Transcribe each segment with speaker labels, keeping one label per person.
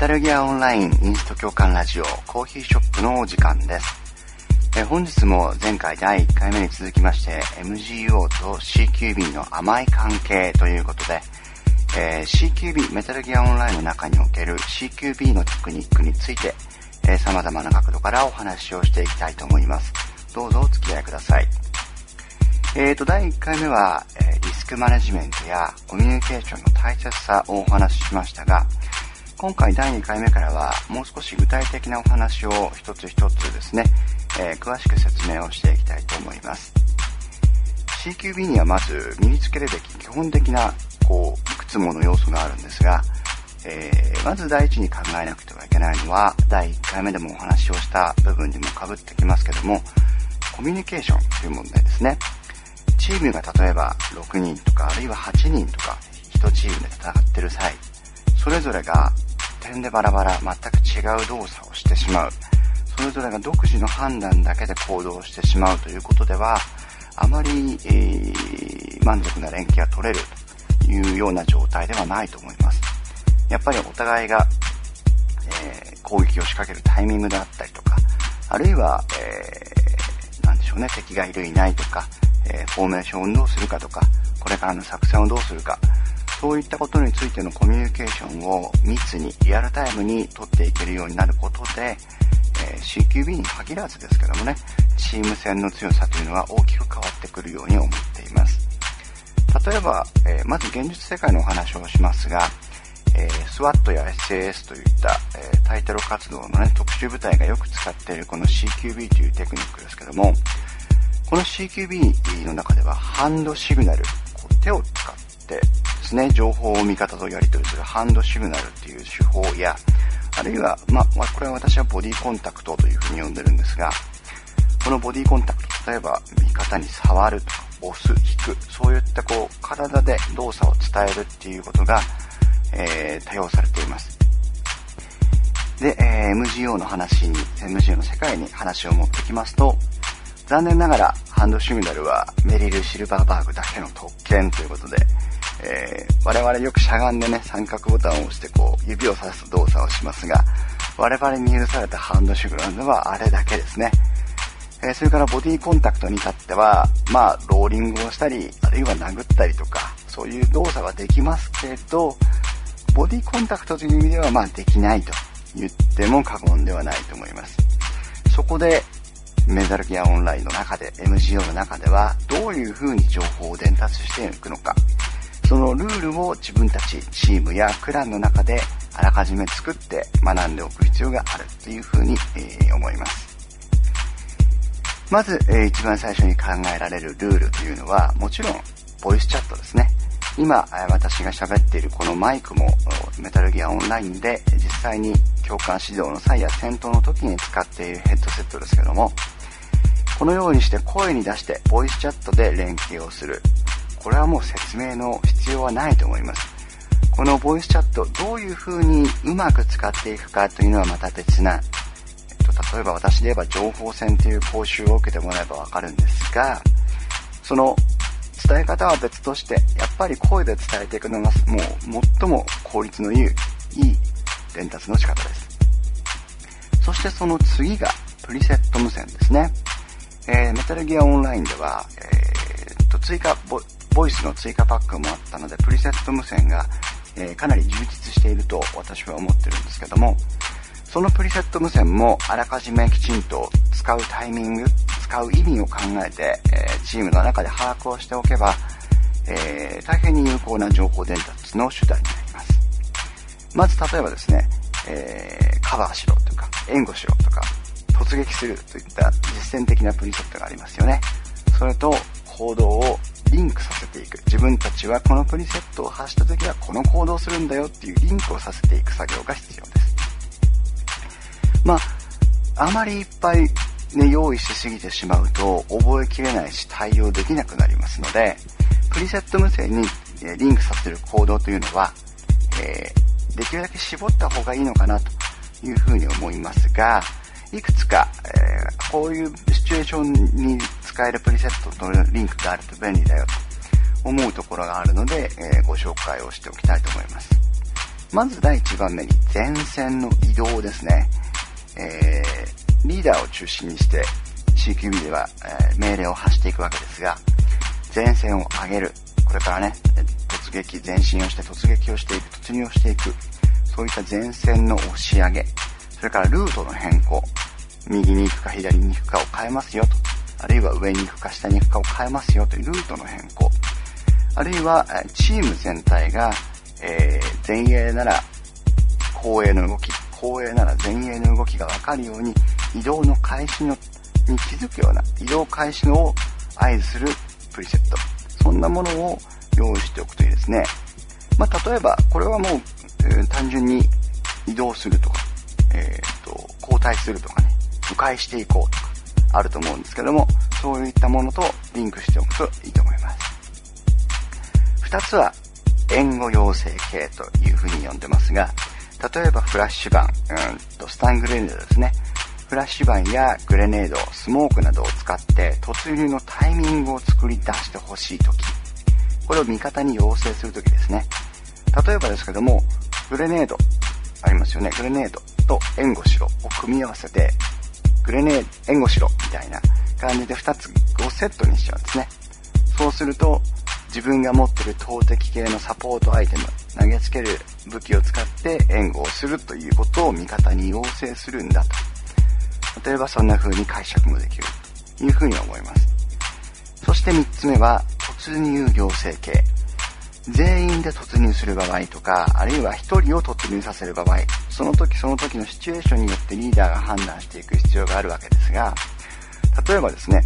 Speaker 1: タルギアオンラインインスト共感ラジオコーヒーショップのお時間です。え本日も前回第1回目に続きまして MGO と CQB の甘い関係ということで、えー、CQB メタルギアオンラインの中における CQB のテクニックについて、えー、様々な角度からお話をしていきたいと思います。どうぞお付き合いください。えーと、第1回目は、えリスクマネジメントやコミュニケーションの大切さをお話ししましたが、今回第2回目からはもう少し具体的なお話を一つ一つですね、えー、詳しく説明をしていきたいと思います。CQB にはまず身につけるべき基本的な、こう、いくつもの要素があるんですが、えー、まず第一に考えなくてはいけないのは、第1回目でもお話をした部分にも被ってきますけども、コミュニケーションという問題ですね。チームが例えば6人とか、あるいは8人とか、1チームで戦ってる際、それぞれが点でバラバラ、全く違う動作をしてしまう。それぞれが独自の判断だけで行動してしまうということでは、あまり、えー、満足な連携が取れるというような状態ではないと思います。やっぱりお互いが、えー、攻撃を仕掛けるタイミングであったりとか、あるいは、えー、でしょうね、敵がいるいないとか、えフォーメーションをどうするかとか、これからの作戦をどうするか、そういったことについてのコミュニケーションを密に、リアルタイムに取っていけるようになることで、え CQB に限らずですけどもね、チーム戦の強さというのは大きく変わってくるように思っています。例えば、えまず現実世界のお話をしますが、えー SWAT や SAS といった、えー、タイトル活動のね、特殊部隊がよく使っているこの CQB というテクニックですけども、この CQB の中ではハンドシグナル、こう手を使ってですね、情報を味方とやり取りするハンドシグナルっていう手法や、あるいは、ま、ま、これは私はボディコンタクトというふうに呼んでるんですが、このボディコンタクト、例えば味方に触るとか、押す、引く、そういったこう、体で動作を伝えるっていうことが、えー、多用されています。で、えー、MGO の話に、MGO の世界に話を持ってきますと、残念ながらハンドシグナルはメリル・シルバーバーグだけの特権ということで、えー、我々よくしゃがんでね、三角ボタンを押してこう、指をさす動作をしますが、我々に許されたハンドシグナルはあれだけですね。えー、それからボディコンタクトに至っては、まあ、ローリングをしたり、あるいは殴ったりとか、そういう動作はできますけど、ボディコンタクトという意味では、まあ、できないと言っても過言ではないと思います。そこで、メダルギアオンラインの中で、MGO の中では、どういう風に情報を伝達していくのか、そのルールを自分たち、チームやクランの中であらかじめ作って学んでおく必要があるという風に、え、思います。まず、えー、一番最初に考えられるルールというのは、もちろん、ボイスチャットですね。今、私が喋っているこのマイクも、メタルギアオンラインで実際に共感指導の際や戦闘の時に使っているヘッドセットですけども、このようにして声に出してボイスチャットで連携をする。これはもう説明の必要はないと思います。このボイスチャット、どういう風にうまく使っていくかというのはまた別な、えっと、例えば私で言えば情報戦という講習を受けてもらえばわかるんですが、その伝え方は別として、やっぱり声で伝えていくのがもう最も効率のいい、いい伝達の仕方です。そしてその次がプリセット無線ですね。えー、メタルギアオンラインでは、えー、と追加ボ、ボイスの追加パックもあったので、プリセット無線が、えー、かなり充実していると私は思ってるんですけども、そのプリセット無線もあらかじめきちんと使うタイミング、使う意味を考えて、えー、チームの中で把握をしておけば、えー、大変に有効な情報伝達の手段になります。まず例えばですね、えー、カバーしろとか、援護しろとか、突撃するといった実践的なプリセットがありますよね。それと行動をリンクさせていく。自分たちはこのプリセットを発した時はこの行動をするんだよっていうリンクをさせていく作業が必要です。まあ、あまりいっぱいね、用意しすぎてしまうと覚えきれないし対応できなくなりますので、プリセット無線にリンクさせる行動というのは、えー、できるだけ絞った方がいいのかなというふうに思いますが、いくつか、えー、こういうシチュエーションに使えるプリセットのリンクがあると便利だよと思うところがあるので、えー、ご紹介をしておきたいと思います。まず第1番目に前線の移動ですね。えー、リーダーを中心にして CQB では、えー、命令を発していくわけですが、前線を上げる。これからね、突撃、前進をして突撃をしていく、突入をしていく。そういった前線の押し上げ。それからルートの変更。右に行くか左に行くかを変えますよと。あるいは上に行くか下に行くかを変えますよというルートの変更。あるいは、チーム全体が、えー、前衛なら後衛の動き、後衛なら前衛の動きがわかるように、移動の開始のに気づくような、移動開始のを合図するプリセット。そんなものを用意しておくといいですね。まあ、例えば、これはもう、えー、単純に移動するとか、えっ、と、交代するとかね、迂回していこうとか、あると思うんですけども、そういったものとリンクしておくといいと思います。二つは、援護要請系というふうに呼んでますが、例えばフラッシュバン、うんとスタングレネードですね。フラッシュバンやグレネード、スモークなどを使って突入のタイミングを作り出してほしいとき。これを味方に要請するときですね。例えばですけども、グレネード、ありますよね。グレネードと援護しろを組み合わせて、グレネード、援護しろみたいな感じで2つをセットにしちゃうんですね。そうすると、自分が持ってる投擲系のサポートアイテム、投げつける武器を使って援護をするということを味方に要請するんだと。例えばそんな風に解釈もできるという風に思います。そして3つ目は、突入行政系。全員で突入する場合とか、あるいは1人を突入させる場合、その時その時のシチュエーションによってリーダーが判断していく必要があるわけですが、例えばですね、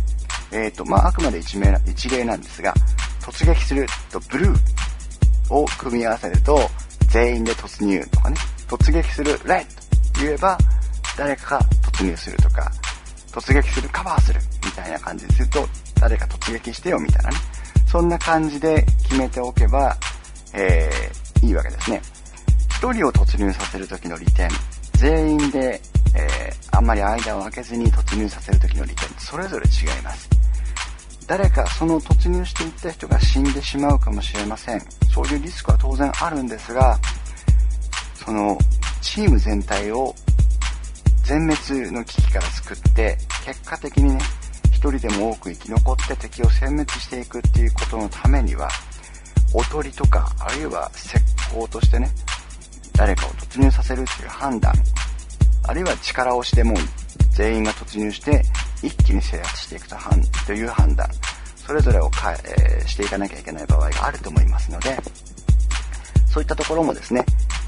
Speaker 1: えっ、ー、と、まあ、あくまで一名一例なんですが、突撃するとブルーを組み合わせると、全員で突入とかね、突撃するレッド言えば、誰かが突入するとか、突撃するカバーするみたいな感じですると、誰か突撃してよみたいなね。そんな感じで決めておけば、えー、いいわけですね。一人を突入させるときの利点、全員で、えー、あんまり間を空けずに突入させるときの利点、それぞれ違います。誰かその突入していった人が死んでしまうかもしれません。そういうリスクは当然あるんですが、そのチーム全体を全滅の危機から救って、結果的にね、人でも多く生き残って敵を殲滅していくっていうことのためには、おとりとか、あるいは石膏としてね、誰かを突入させるっていう判断、あるいは力押しでも全員が突入して一気に制圧していくという判断、それぞれをか、えー、していかなきゃいけない場合があると思いますので、そういったところもですね、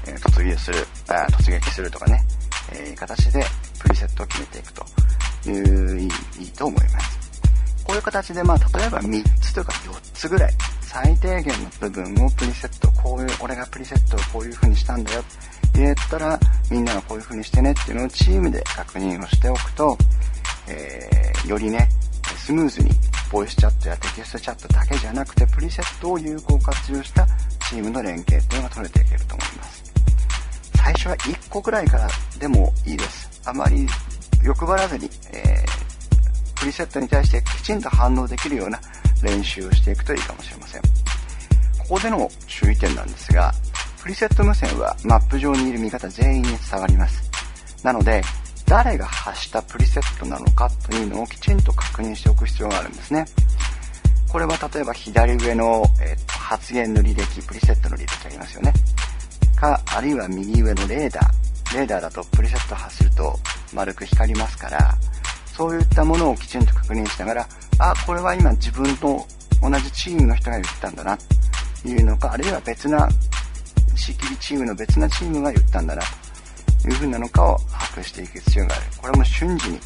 Speaker 1: え、突入するあ、突撃するとかね、えー、形でプリセットを決めていくと。いう、いいと思います。こういう形で、まあ、例えば3つとか4つぐらい、最低限の部分をプリセット、こういう、俺がプリセットをこういう風にしたんだよって、言ったら、みんながこういう風にしてねっていうのをチームで確認をしておくと、えー、よりね、スムーズにボイスチャットやテキストチャットだけじゃなくて、プリセットを有効活用したチームの連携っていうのが取れていけると思います。最初は1個くらいからでもいいです。あまり欲張らずに、えー、プリセットに対してきちんと反応できるような練習をしていくといいかもしれません。ここでの注意点なんですが、プリセット無線はマップ上にいる味方全員に伝わります。なので、誰が発したプリセットなのかというのをきちんと確認しておく必要があるんですね。これは例えば左上の、えー、発言の履歴、プリセットの履歴ありますよね。か、あるいは右上のレーダー。レーダーだとプリセット発すると丸く光りますから、そういったものをきちんと確認しながら、あ、これは今自分と同じチームの人が言ったんだな、というのか、あるいは別な、仕切りチームの別なチームが言ったんだな、という風なのかを把握していく必要がある。これも瞬時に、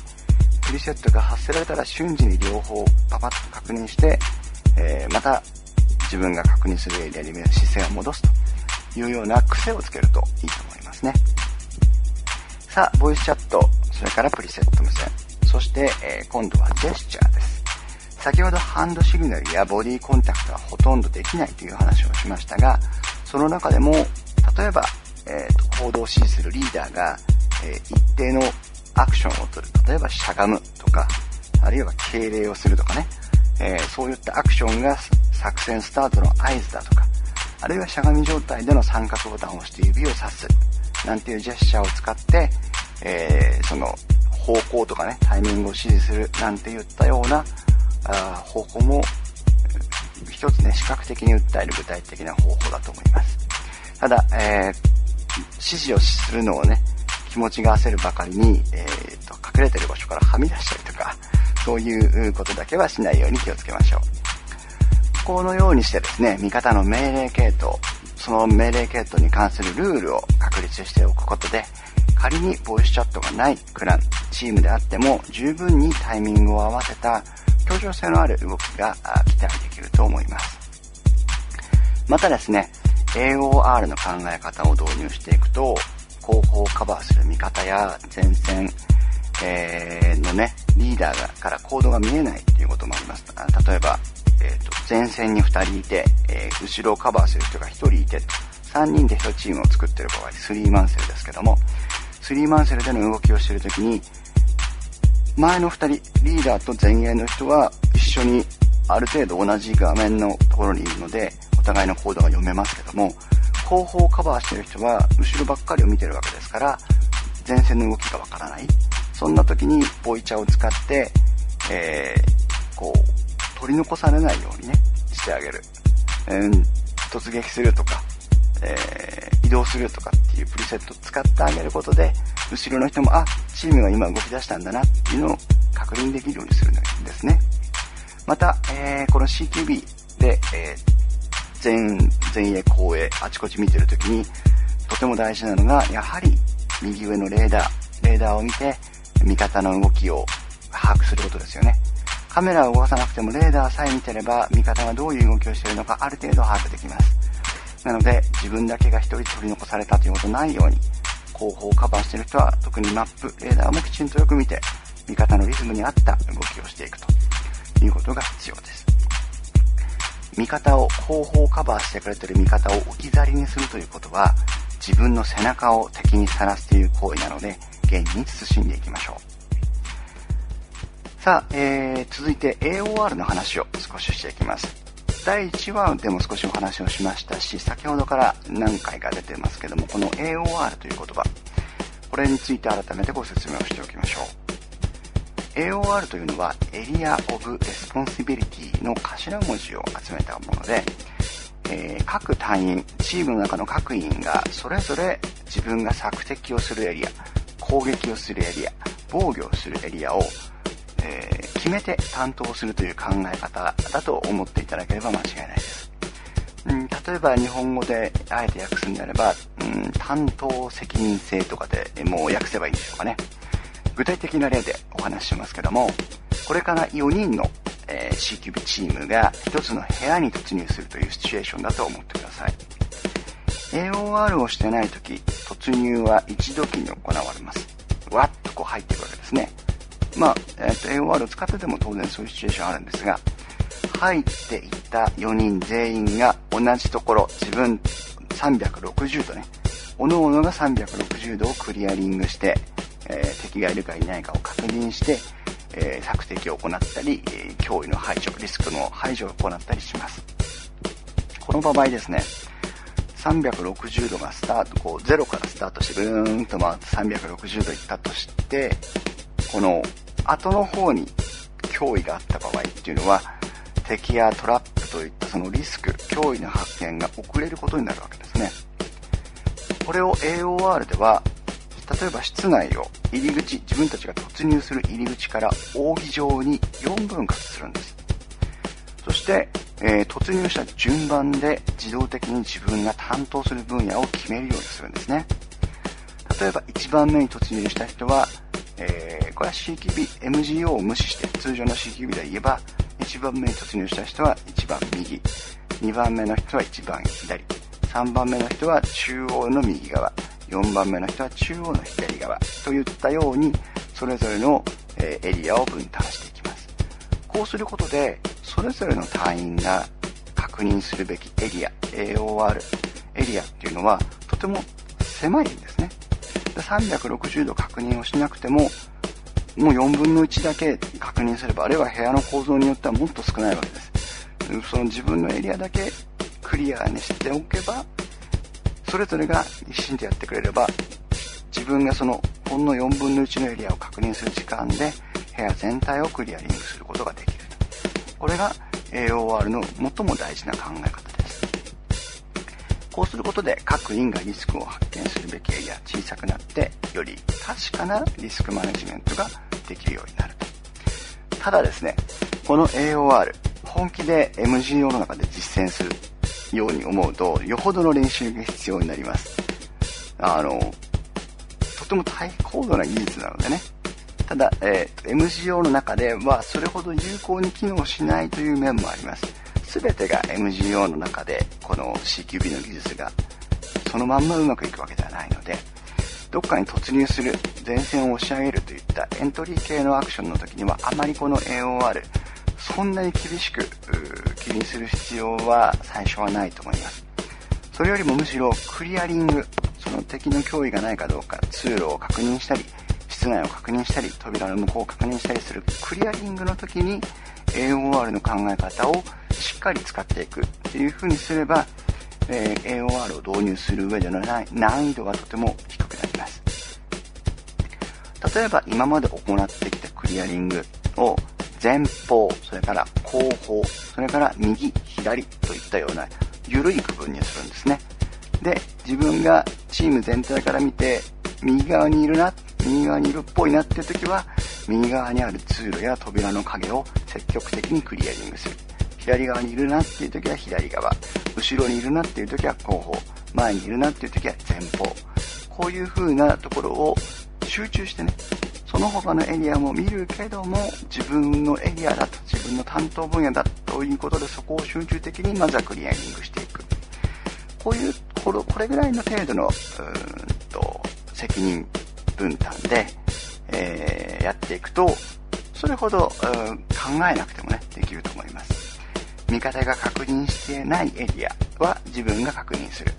Speaker 1: プリセットが発せられたら瞬時に両方パパッと確認して、えー、また自分が確認するエリアに姿勢を戻すというような癖をつけるといいと思いますね。さあ、ボイスチャット、それからプリセット無線、そして、えー、今度はジェスチャーです。先ほどハンドシグナルやボディコンタクトはほとんどできないという話をしましたが、その中でも、例えばえーと、行動を指示するリーダーが、えー、一定のアクションを取る。例えばしゃがむとか、あるいは敬礼をするとかね、えー、そういったアクションが作戦スタートの合図だとか、あるいはしゃがみ状態での三角ボタンを押して指をさす、なんていうジェスチャーを使って、えー、その方向とかね、タイミングを指示するなんて言ったようなあ方法も、一つね、視覚的に訴える具体的な方法だと思います。ただ、えー、指示をするのをね、気持ちが焦るばかりに、えーと、隠れてる場所からはみ出したりとか、そういうことだけはしないように気をつけましょう。このようにしてですね、味方の命令系統、その命令系統に関するルールを確立しておくことで、仮にボイスチャットがないクラン、チームであっても十分にタイミングを合わせた協調性のある動きが期待できると思います。またですね、AOR の考え方を導入していくと、後方をカバーする味方や前線、えー、のね、リーダーがからコードが見えないっていうこともあります。例えば、えーと、前線に2人いて、えー、後ろをカバーする人が1人いて、3人で1チームを作ってる場合、スリーマンセルですけども、スリーマンセルでの動きをしてるときに、前の2人、リーダーと前衛の人は一緒にある程度同じ画面のところにいるので、お互いのコードが読めますけども、後方をカバーしてる人は後ろばっかりを見てるわけですから、前線の動きがわからない。そんな時にボイチャを使って、えー、こう、取り残されないようにね、してあげる。えー、突撃するとか、えー、動するとかっていうプリセットを使ってあげることで、後ろの人も、あ、チームが今動き出したんだなっていうのを確認できるようにするんですね。また、えー、この CQB で、えー、前、前衛後衛、あちこち見てるときに、とても大事なのが、やはり右上のレーダー、レーダーを見て、味方の動きを把握することですよね。カメラを動かさなくてもレーダーさえ見てれば、味方がどういう動きをしているのかある程度把握できます。なので、自分だけが一人取り残されたということないように、後方をカバーしている人は特にマップ、レーダーもきちんとよく見て、味方のリズムに合った動きをしていくということが必要です。味方を、後方をカバーしてくれている味方を置き去りにするということは、自分の背中を敵にさらすという行為なので、原因に慎んでいきましょう。さあ、えー、続いて AOR の話を少ししていきます。第1話でも少しお話をしましたし、先ほどから何回か出てますけども、この AOR という言葉、これについて改めてご説明をしておきましょう。AOR というのは、 Area of Responsibility の頭文字を集めたもので、えー、各隊員、チームの中の各員がそれぞれ自分が索敵をするエリア、攻撃をするエリア、防御をするエリアをえー、決めて担当するという考え方だと思っていただければ間違いないです。うん、例えば日本語であえて訳すんであれば、うん、担当責任制とかでもう訳せばいいんでしょうかね。具体的な例でお話ししますけども、これから4人の、えー、CQB チームが1つの部屋に突入するというシチュエーションだと思ってください。AOR をしてない時、突入は一時に行われます。わっとこう入っていくわけですね。まあ、えっ、ー、と、AOR を使ってても当然そういうシチュエーションあるんですが、入っていった4人全員が同じところ、自分360度ね、各々が360度をクリアリングして、えー、敵がいるかいないかを確認して、えー、索敵を行ったり、え、脅威の排除、リスクの排除を行ったりします。この場合ですね、360度がスタート、こう0からスタートしてブーンと回って360度いったとして、この後の方に脅威があった場合っていうのは、敵やトラップといったそのリスク、脅威の発見が遅れることになるわけですね。これを AOR では、例えば室内を入り口、自分たちが突入する入り口から扇状に4分割するんです。そして、えー、突入した順番で自動的に自分が担当する分野を決めるようにするんですね。例えば1番目に突入した人は、えー、これは CQB、MGO を無視して、通常の CQB で言えば、1番目に突入した人は1番右、2番目の人は1番左、3番目の人は中央の右側、4番目の人は中央の左側といったように、それぞれの、えエリアを分担していきます。こうすることで、それぞれの隊員が確認するべきエリア、AOR エリアっていうのは、とても狭いんですね。360度確認をしなくても、もう4分の1だけ確認すれば、あるいは部屋の構造によってはもっと少ないわけです。その自分のエリアだけクリアにしておけば、それぞれが一心でやってくれれば、自分がそのほんの4分の1のエリアを確認する時間で部屋全体をクリアリングすることができる。これが AOR の最も大事な考え方。こうすることで各員がリスクを発見するべきエリア小さくなって、より確かなリスクマネジメントができるようになると。ただですね、この AOR、本気で MGO の中で実践するように思うと、よほどの練習が必要になります。あの、とても大高度な技術なのでね。ただ、えー、MGO の中ではそれほど有効に機能しないという面もあります。すべてが MGO の中でこの CQB の技術がそのまんまうまくいくわけではないので、どっかに突入する、前線を押し上げるといったエントリー系のアクションの時にはあまりこの AOR、そんなに厳しく気にする必要は最初はないと思います。それよりもむしろクリアリング、その敵の脅威がないかどうか通路を確認したり、室内を確認したり、扉の向こうを確認したりするクリアリングの時に AOR の考え方をしっかり使っていくっていう風にすれば、えー、AOR を導入する上での難易度がとても低くなります。例えば今まで行ってきたクリアリングを前方、それから後方、それから右、左といったような緩い区分にするんですね。で、自分がチーム全体から見て、右側にいるな、右側にいるっぽいなっていう時は、右側にある通路や扉の影を積極的にクリアリングする。左側にいるなっていう時は左側、後ろにいるなっていう時は後方、前にいるなっていう時は前方。こういう風なところを集中してね、その他のエリアも見るけども、自分のエリアだと、自分の担当分野だということで、そこを集中的にまずはクリアリングしていく。こういう、これこれぐらいの程度の、うーんと、責任分担で、えー、やっていくと、それほど、考えなくてもね、できると思います。味方が確認してないエリアは自分が確認する。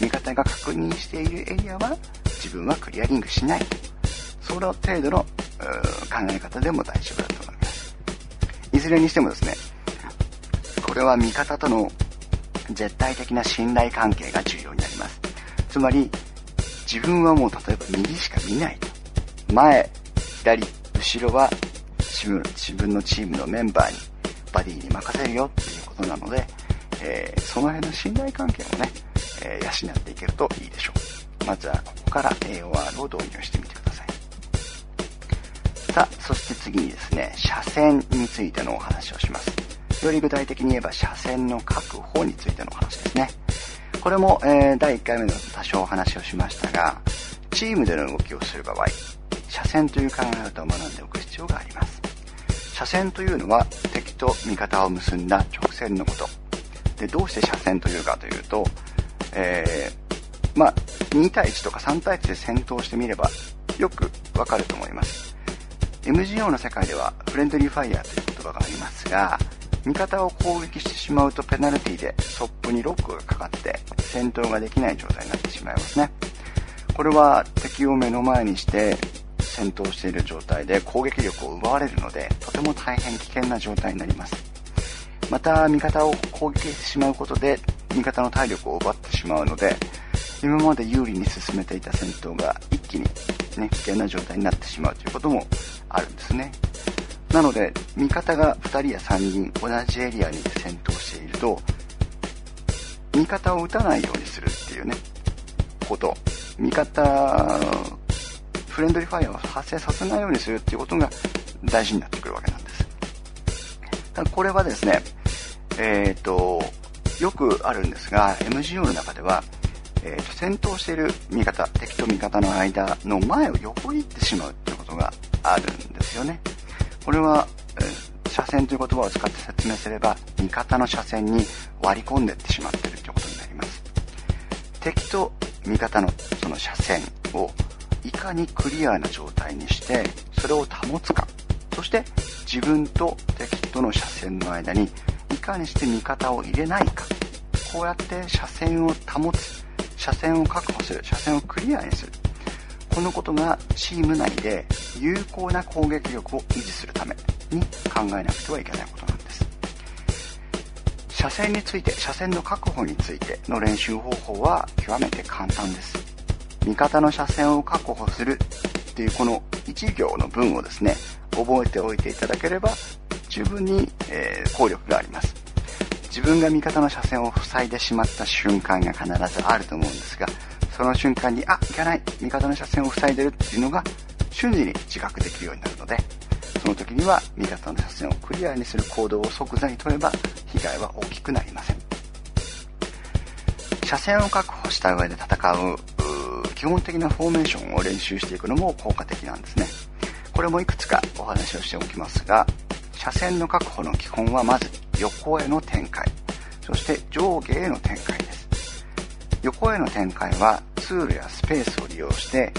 Speaker 1: 味方が確認しているエリアは自分はクリアリングしない。その程度の考え方でも大丈夫だと思います。いずれにしてもですね、これは味方との絶対的な信頼関係が重要になります。つまり、自分はもう例えば右しか見ないと。前、左、後ろは自分自分のチームのメンバーに、バディに任せるよっていうことなので、えー、その辺の信頼関係をね、えー、養っていけるといいでしょう。まずはここから AOR を導入してみてください。さあ、そして次にですね、車線についてのお話をします。より具体的に言えば車線の確保についてのお話ですね。これも、えー、第1回目の多少お話をしましたが、チームでの動きをする場合、車線という考え方を学んでおく必要があります。車線というのは敵と味方を結んだ直線のこと。で、どうして車線というかというと、えー、まあ、2対1とか3対1で戦闘してみればよくわかると思います。MGO の世界ではフレンドリーファイヤーという言葉がありますが、味方を攻撃してしまうとペナルティでソップにロックがかかって戦闘ができない状態になってしまいますね。これは敵を目の前にして戦闘している状態で攻撃力を奪われるのでとても大変危険な状態になります。また味方を攻撃してしまうことで味方の体力を奪ってしまうので今まで有利に進めていた戦闘が一気に、ね、危険な状態になってしまうということもあるんですね。なので、味方が2人や3人同じエリアに戦闘していると、味方を撃たないようにするっていうね、こと。味方、フレンドリーファイアを発生させないようにするっていうことが大事になってくるわけなんです。これはですね、えっ、ー、と、よくあるんですが、MGO の中では、えーと、戦闘している味方、敵と味方の間の前を横切ってしまうっていうことがあるんですよね。これは、えー、車線という言葉を使って説明すれば、味方の車線に割り込んでいってしまっているということになります。敵と味方のその車線をいかにクリアな状態にして、それを保つか。そして自分と敵との車線の間にいかにして味方を入れないか。こうやって車線を保つ。車線を確保する。車線をクリアにする。このことがチーム内で有効な攻撃力を維持するために考えなくてはいけないことなんです。車線について、車線の確保についての練習方法は極めて簡単です。味方の車線を確保するっていうこの1行の文をですね、覚えておいていただければ十分に、えー、効力があります。自分が味方の車線を塞いでしまった瞬間が必ずあると思うんですが、その瞬間に、あ、行かない味方の車線を塞いでるっていうのが瞬時に自覚できるようになるので、その時には味方の車線をクリアにする行動を即座に取れば被害は大きくなりません。車線を確保した上で戦う基本的なフォーメーションを練習していくのも効果的なんですね。これもいくつかお話をしておきますが、車線の確保の基本はまず横への展開、そして上下への展開です。横への展開はツールやスペースを利用して、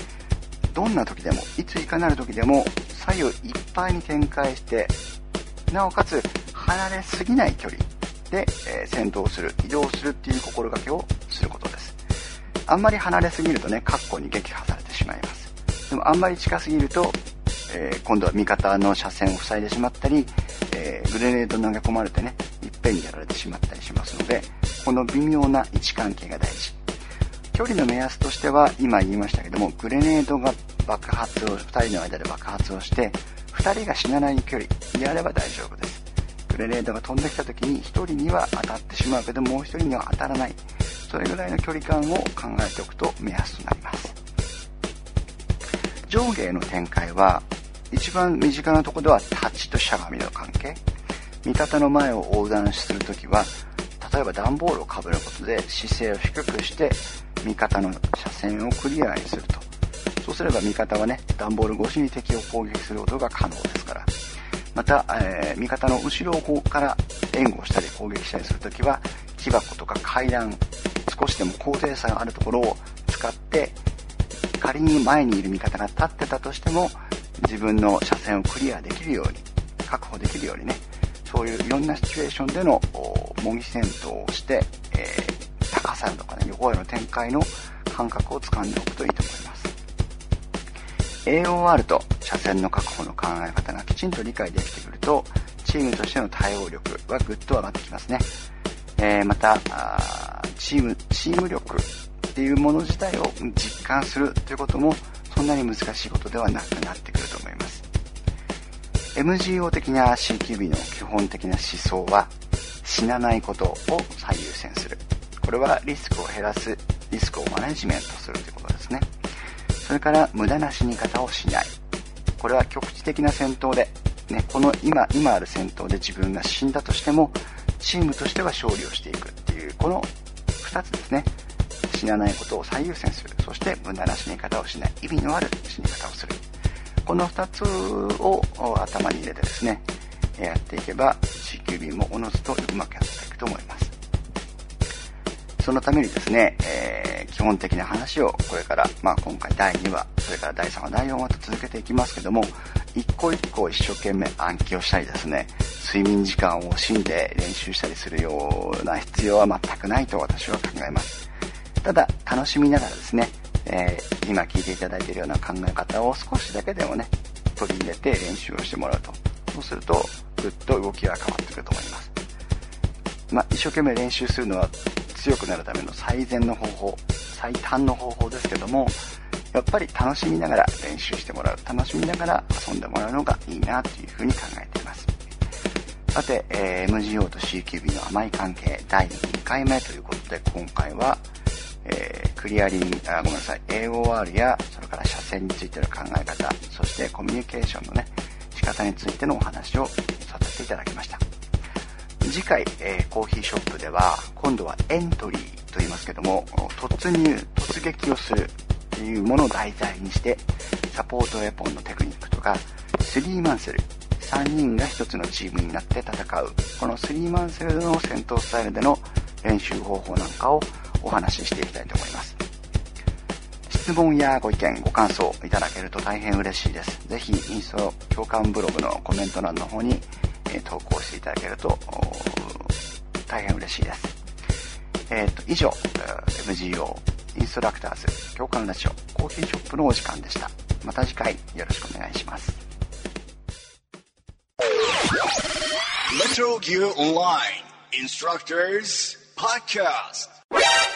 Speaker 1: どんな時でも、いついかなる時でも左右いっぱいに展開して、なおかつ離れすぎない距離で、えー、戦闘する、移動するっていう心がけをすることです。あんまり離れすぎるとね、括弧に撃破されてしまいます。でもあんまり近すぎると、えー、今度は味方の車線を塞いでしまったり、えー、グレネード投げ込まれてね、いっぺんにやられてしまったりしますので、この微妙な位置関係が大事。距離の目安としては、今言いましたけども、グレネードが爆発を、2人の間で爆発をして、2人が死なない距離であれば大丈夫です。グレネードが飛んできた時に1人には当たってしまうけど、もう1人には当たらない。それぐらいの距離感を考えておくと目安となります。上下への展開は、一番身近なところではタッチとしゃがみの関係。味方の前を横断するときは、例えば段ボールをかぶることで姿勢を低くして味方の車線をクリアにすると。そうすれば味方はね、段ボール越しに敵を攻撃することが可能ですから。また、えー、味方の後ろをから援護したり攻撃したりするときは、木箱とか階段、少しでも高低差があるところを使って、仮に前にいる味方が立ってたとしても、自分の車線をクリアできるように、確保できるようにね、そういういろんなシチュエーションでの模擬戦闘をして、えー、高さとかね、横への展開の感覚をつかんでおくといいと思います。AOR と車線の確保の考え方がきちんと理解できてくると、チームとしての対応力はぐっと上がってきますね。えー、またチーム、チーム力っていうもの自体を実感するということも、そんなに難しいことではなくなってくると思います。MGO 的な CQB の基本的な思想は、死なないことを最優先する。これはリスクを減らす、リスクをマネジメントするということですね。それから無駄な死に方をしない。これは局地的な戦闘で、ね、この今、今ある戦闘で自分が死んだとしても、チームとしては勝利をしていくっていう、この2つですね。死なないことを最優先する。そして無駄な死に方をしない。意味のある死に方をする。この2つを頭に入れてですね、やっていけば CQB もおのずとうまくやっていくと思います。そのためにですね、えー、基本的な話をこれから、まあ今回第2話、それから第3話、第4話と続けていきますけども、一個一個一生懸命暗記をしたりですね、睡眠時間を惜しんで練習したりするような必要は全くないと私は考えます。ただ、楽しみながらですね、えー、今聞いていただいているような考え方を少しだけでもね、取り入れて練習をしてもらうと。そうすると、ぐっと動きが変わってくると思います。まあ、一生懸命練習するのは強くなるための最善の方法、最短の方法ですけども、やっぱり楽しみながら練習してもらう、楽しみながら遊んでもらうのがいいなというふうに考えています。さて、えー、MGO と CQB の甘い関係第2回目ということで今回は、えー、クリアリング、あ、ごめんなさい、AOR や、それから車線についての考え方、そしてコミュニケーションのね、仕方についてのお話をさせていただきました。次回、えー、コーヒーショップでは、今度はエントリーと言いますけども、突入、突撃をするっていうものを題材にして、サポートウェポンのテクニックとか、スリーマンセル、3人が1つのチームになって戦う、このスリーマンセルの戦闘スタイルでの練習方法なんかをお話ししていきたいと思います。質問やご意見、ご感想いただけると大変嬉しいです。ぜひ、インスト共感ブログのコメント欄の方に、投稿していただけると大変嬉しいです。えっ、ー、と、以上、MGO インストラクターズ共感ラジオコーヒーショップのお時間でした。また次回よろしくお願いします。Metro Gear Online
Speaker 2: Instructors Podcast.